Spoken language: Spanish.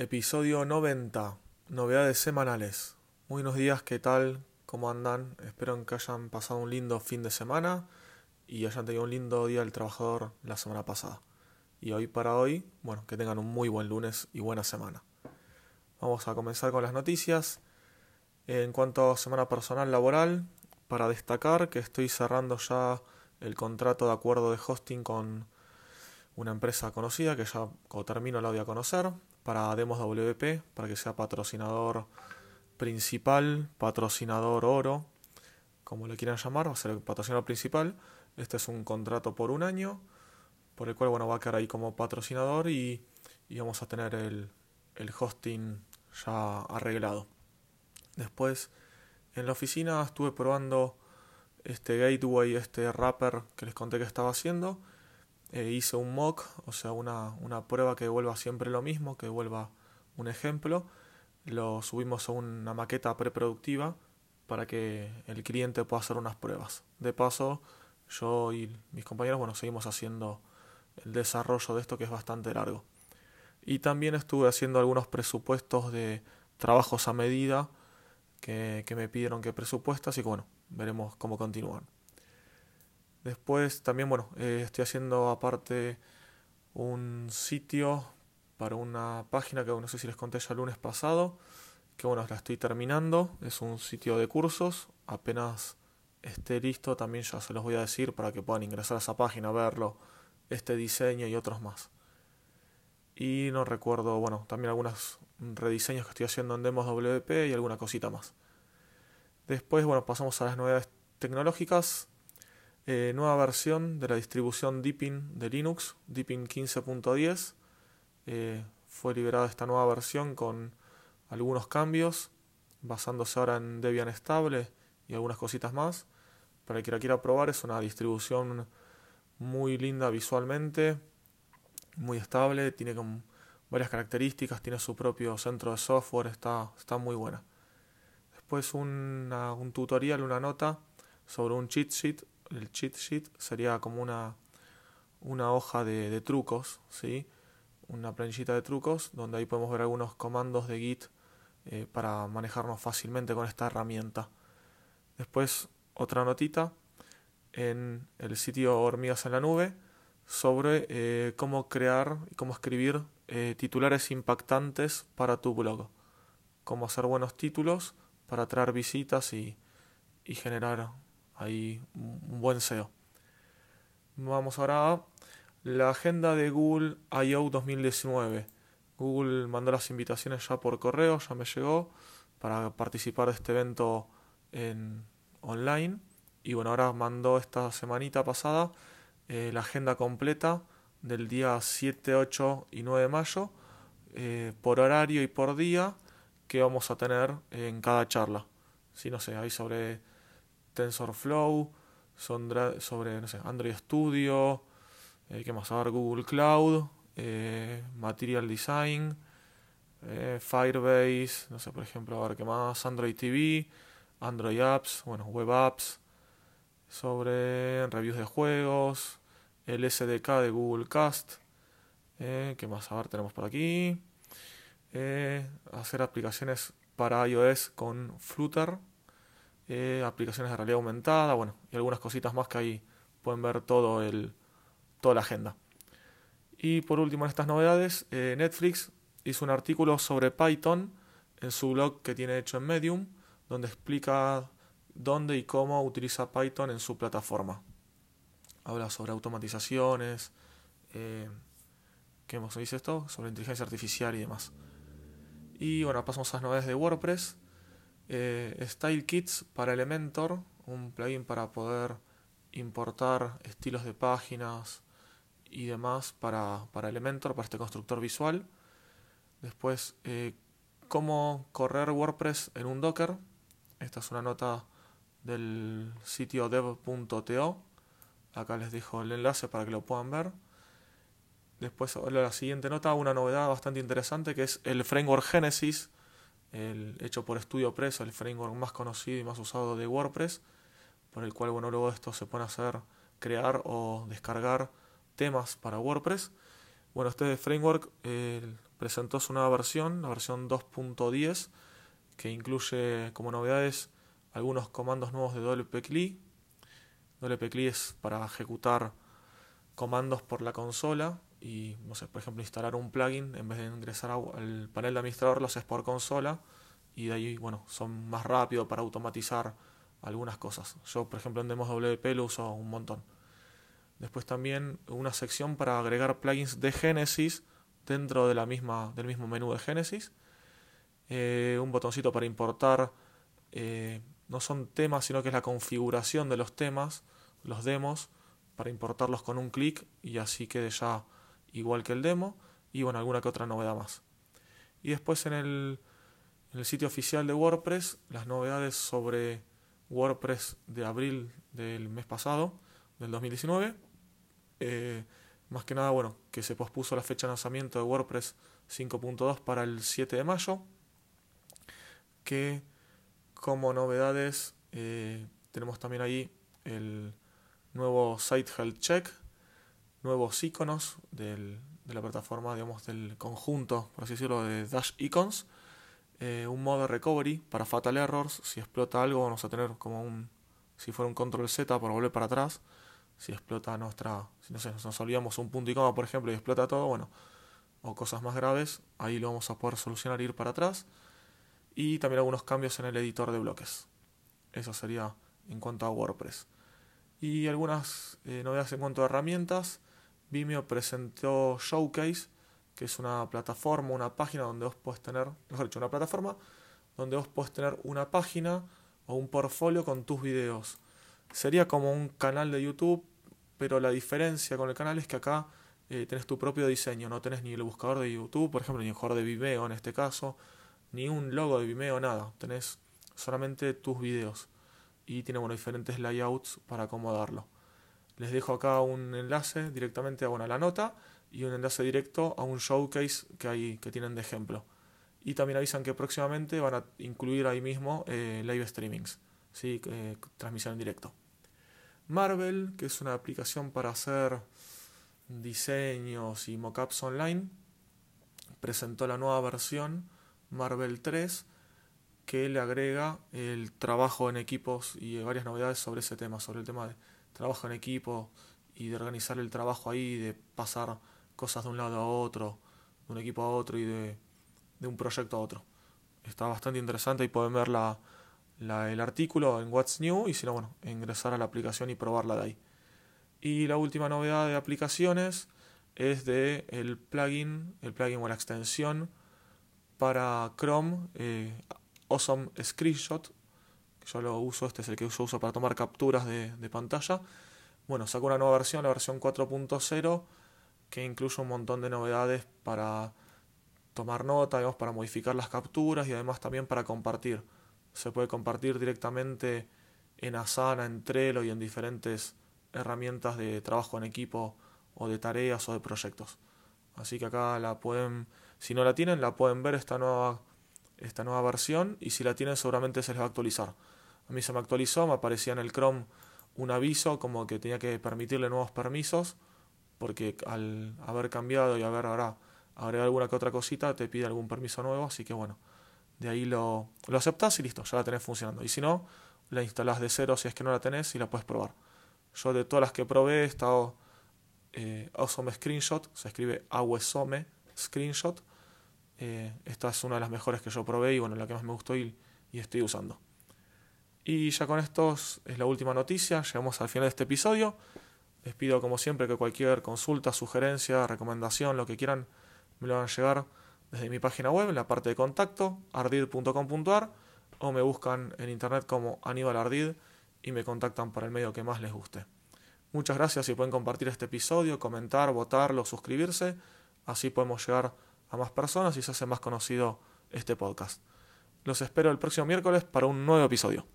Episodio 90. Novedades semanales. Muy buenos días, ¿qué tal? ¿Cómo andan? Espero que hayan pasado un lindo fin de semana y hayan tenido un lindo día del trabajador la semana pasada. Y hoy para hoy, bueno, que tengan un muy buen lunes y buena semana. Vamos a comenzar con las noticias. En cuanto a semana personal laboral, para destacar que estoy cerrando ya el contrato de acuerdo de hosting con una empresa conocida que ya termino la voy a conocer para Demos WP, para que sea patrocinador principal, patrocinador oro, como le quieran llamar, va a ser el patrocinador principal. Este es un contrato por un año, por el cual bueno, va a quedar ahí como patrocinador y, y vamos a tener el, el hosting ya arreglado. Después, en la oficina estuve probando este gateway, este wrapper que les conté que estaba haciendo eh, hice un mock, o sea, una, una prueba que devuelva siempre lo mismo, que devuelva un ejemplo. Lo subimos a una maqueta preproductiva para que el cliente pueda hacer unas pruebas. De paso, yo y mis compañeros, bueno, seguimos haciendo el desarrollo de esto que es bastante largo. Y también estuve haciendo algunos presupuestos de trabajos a medida que, que me pidieron que presupuestas y bueno, veremos cómo continúan. Después también, bueno, eh, estoy haciendo aparte un sitio para una página que no sé si les conté ya el lunes pasado, que bueno, la estoy terminando, es un sitio de cursos, apenas esté listo también ya se los voy a decir para que puedan ingresar a esa página, verlo, este diseño y otros más. Y no recuerdo, bueno, también algunos rediseños que estoy haciendo en Demos WP y alguna cosita más. Después, bueno, pasamos a las novedades tecnológicas. Eh, nueva versión de la distribución Deepin de Linux, Deepin 15.10. Eh, fue liberada esta nueva versión con algunos cambios, basándose ahora en Debian estable y algunas cositas más. Para el que la quiera probar, es una distribución muy linda visualmente, muy estable, tiene varias características, tiene su propio centro de software, está, está muy buena. Después un tutorial, una nota sobre un cheat sheet el cheat sheet sería como una, una hoja de, trucos, ¿sí? una planillita de trucos donde ahí podemos ver algunos comandos de Git eh, para manejarnos fácilmente con esta herramienta. Después otra notita en el sitio Hormigas en la Nube sobre eh, cómo crear y cómo escribir eh, titulares impactantes para tu blog. Cómo hacer buenos títulos para atraer visitas y, y generar hay un buen SEO. Vamos ahora a la agenda de Google I.O. 2019. Google mandó las invitaciones ya por correo, ya me llegó para participar de este evento en online. Y bueno, ahora mandó esta semanita pasada eh, la agenda completa del día 7, 8 y 9 de mayo, eh, por horario y por día que vamos a tener en cada charla. Si no sé, hay sobre TensorFlow, sobre Android Studio, eh, ¿qué más? A ver, Google Cloud, eh, Material Design, eh, Firebase, no sé, por ejemplo, a ver qué más, Android TV, Android Apps, bueno, Web Apps, sobre reviews de juegos, el SDK de Google Cast, eh, ¿qué más? A tenemos por aquí, hacer aplicaciones para iOS con Flutter, eh, aplicaciones de realidad aumentada, bueno, y algunas cositas más que ahí pueden ver todo el, toda la agenda. Y por último, en estas novedades, eh, Netflix hizo un artículo sobre Python en su blog que tiene hecho en Medium, donde explica dónde y cómo utiliza Python en su plataforma. Habla sobre automatizaciones, eh, ¿qué más dice esto? Sobre inteligencia artificial y demás. Y bueno, pasamos a las novedades de WordPress eh, Style Kits para Elementor, un plugin para poder importar estilos de páginas y demás para, para Elementor, para este constructor visual. Después, eh, cómo correr WordPress en un Docker. Esta es una nota del sitio dev.to. Acá les dejo el enlace para que lo puedan ver. Después, la siguiente nota, una novedad bastante interesante que es el framework Genesis el hecho por StudioPress, el framework más conocido y más usado de WordPress, por el cual bueno, luego esto se a hacer, crear o descargar temas para WordPress. Bueno, este framework presentó su nueva versión, la versión 2.10, que incluye como novedades algunos comandos nuevos de WP-CLI. WP-CLI es para ejecutar comandos por la consola y, no sé, por ejemplo, instalar un plugin, en vez de ingresar al panel de administrador, lo haces por consola y de ahí, bueno, son más rápido para automatizar algunas cosas. Yo, por ejemplo, en Demos WP lo uso un montón. Después también una sección para agregar plugins de Genesis dentro de la misma, del mismo menú de Genesis. Eh, un botoncito para importar, eh, no son temas, sino que es la configuración de los temas, los demos, para importarlos con un clic y así quede ya igual que el demo. Y bueno, alguna que otra novedad más. Y después en el, sitio oficial de WordPress, las novedades sobre WordPress de abril del mes pasado, del 2019. Eh, más que nada, bueno, que se pospuso la fecha de lanzamiento de WordPress 5.2 para el 7 de mayo. Que como novedades eh, tenemos también ahí el nuevo Site Health Check, nuevos iconos del, de la plataforma, digamos, del conjunto, por así decirlo, de Dash Icons. Eh, un modo recovery para fatal errors. Si explota algo, vamos a tener como un. Si fuera un control Z para volver para atrás si explota nuestra, si no sé, nos olvidamos un punto y coma, por ejemplo, y explota todo, bueno, o cosas más graves, ahí lo vamos a poder solucionar, ir para atrás. Y también algunos cambios en el editor de bloques. Eso sería en cuanto a WordPress. Y algunas eh, novedades en cuanto a herramientas. Vimeo presentó Showcase, que es una plataforma, una página donde vos puedes tener, mejor dicho, una plataforma donde vos puedes tener una página o un portfolio con tus videos. Sería como un canal de YouTube, pero la diferencia con el canal es que acá eh, tenés tu propio diseño, no tenés ni el buscador de YouTube, por ejemplo, ni el buscador de Vimeo en este caso, ni un logo de Vimeo, nada, tenés solamente tus videos. Y tiene bueno, diferentes layouts para acomodarlo. Les dejo acá un enlace directamente a la nota y un enlace directo a un showcase que, hay, que tienen de ejemplo. Y también avisan que próximamente van a incluir ahí mismo eh, live streamings. ¿sí? Eh, transmisión en directo. Marvel, que es una aplicación para hacer diseños y mockups online, presentó la nueva versión Marvel 3 que le agrega el trabajo en equipos y varias novedades sobre ese tema, sobre el tema de trabajo en equipo y de organizar el trabajo ahí, de pasar cosas de un lado a otro, de un equipo a otro y de, de un proyecto a otro. Está bastante interesante y pueden ver la, el artículo en What's New y si no, bueno, ingresar a la aplicación y probarla de ahí. Y la última novedad de aplicaciones es de el plugin, el plugin o la extensión para Chrome eh, Awesome Screenshot. Yo lo uso, este es el que yo uso para tomar capturas de, de pantalla. Bueno, sacó una nueva versión, la versión 4.0, que incluye un montón de novedades para tomar nota, digamos, para modificar las capturas y además también para compartir se puede compartir directamente en Asana, en Trello y en diferentes herramientas de trabajo en equipo o de tareas o de proyectos. Así que acá la pueden, si no la tienen, la pueden ver esta nueva, esta nueva versión y si la tienen seguramente se les va a actualizar. A mí se me actualizó, me aparecía en el Chrome un aviso como que tenía que permitirle nuevos permisos porque al haber cambiado y haber ahora agregado alguna que otra cosita te pide algún permiso nuevo, así que bueno, de ahí lo, lo y listo, ya la tenés funcionando. Y si no, la instalás de cero si es que no la tenés y la puedes probar. Yo de todas las que probé he estado eh, Awesome Screenshot, se escribe Awesome Screenshot. Eh, esta es una de las mejores que yo probé y bueno, la que más me gustó y, y estoy usando. Y ya con esto es la última noticia, llegamos al final de este episodio. Les pido como siempre que cualquier consulta, sugerencia, recomendación, lo que quieran, me lo hagan llegar desde mi página web, en la parte de contacto, ardid.com.ar, o me buscan en internet como Aníbal Ardid y me contactan para el medio que más les guste. Muchas gracias y pueden compartir este episodio, comentar, votarlo, suscribirse, así podemos llegar a más personas y se hace más conocido este podcast. Los espero el próximo miércoles para un nuevo episodio.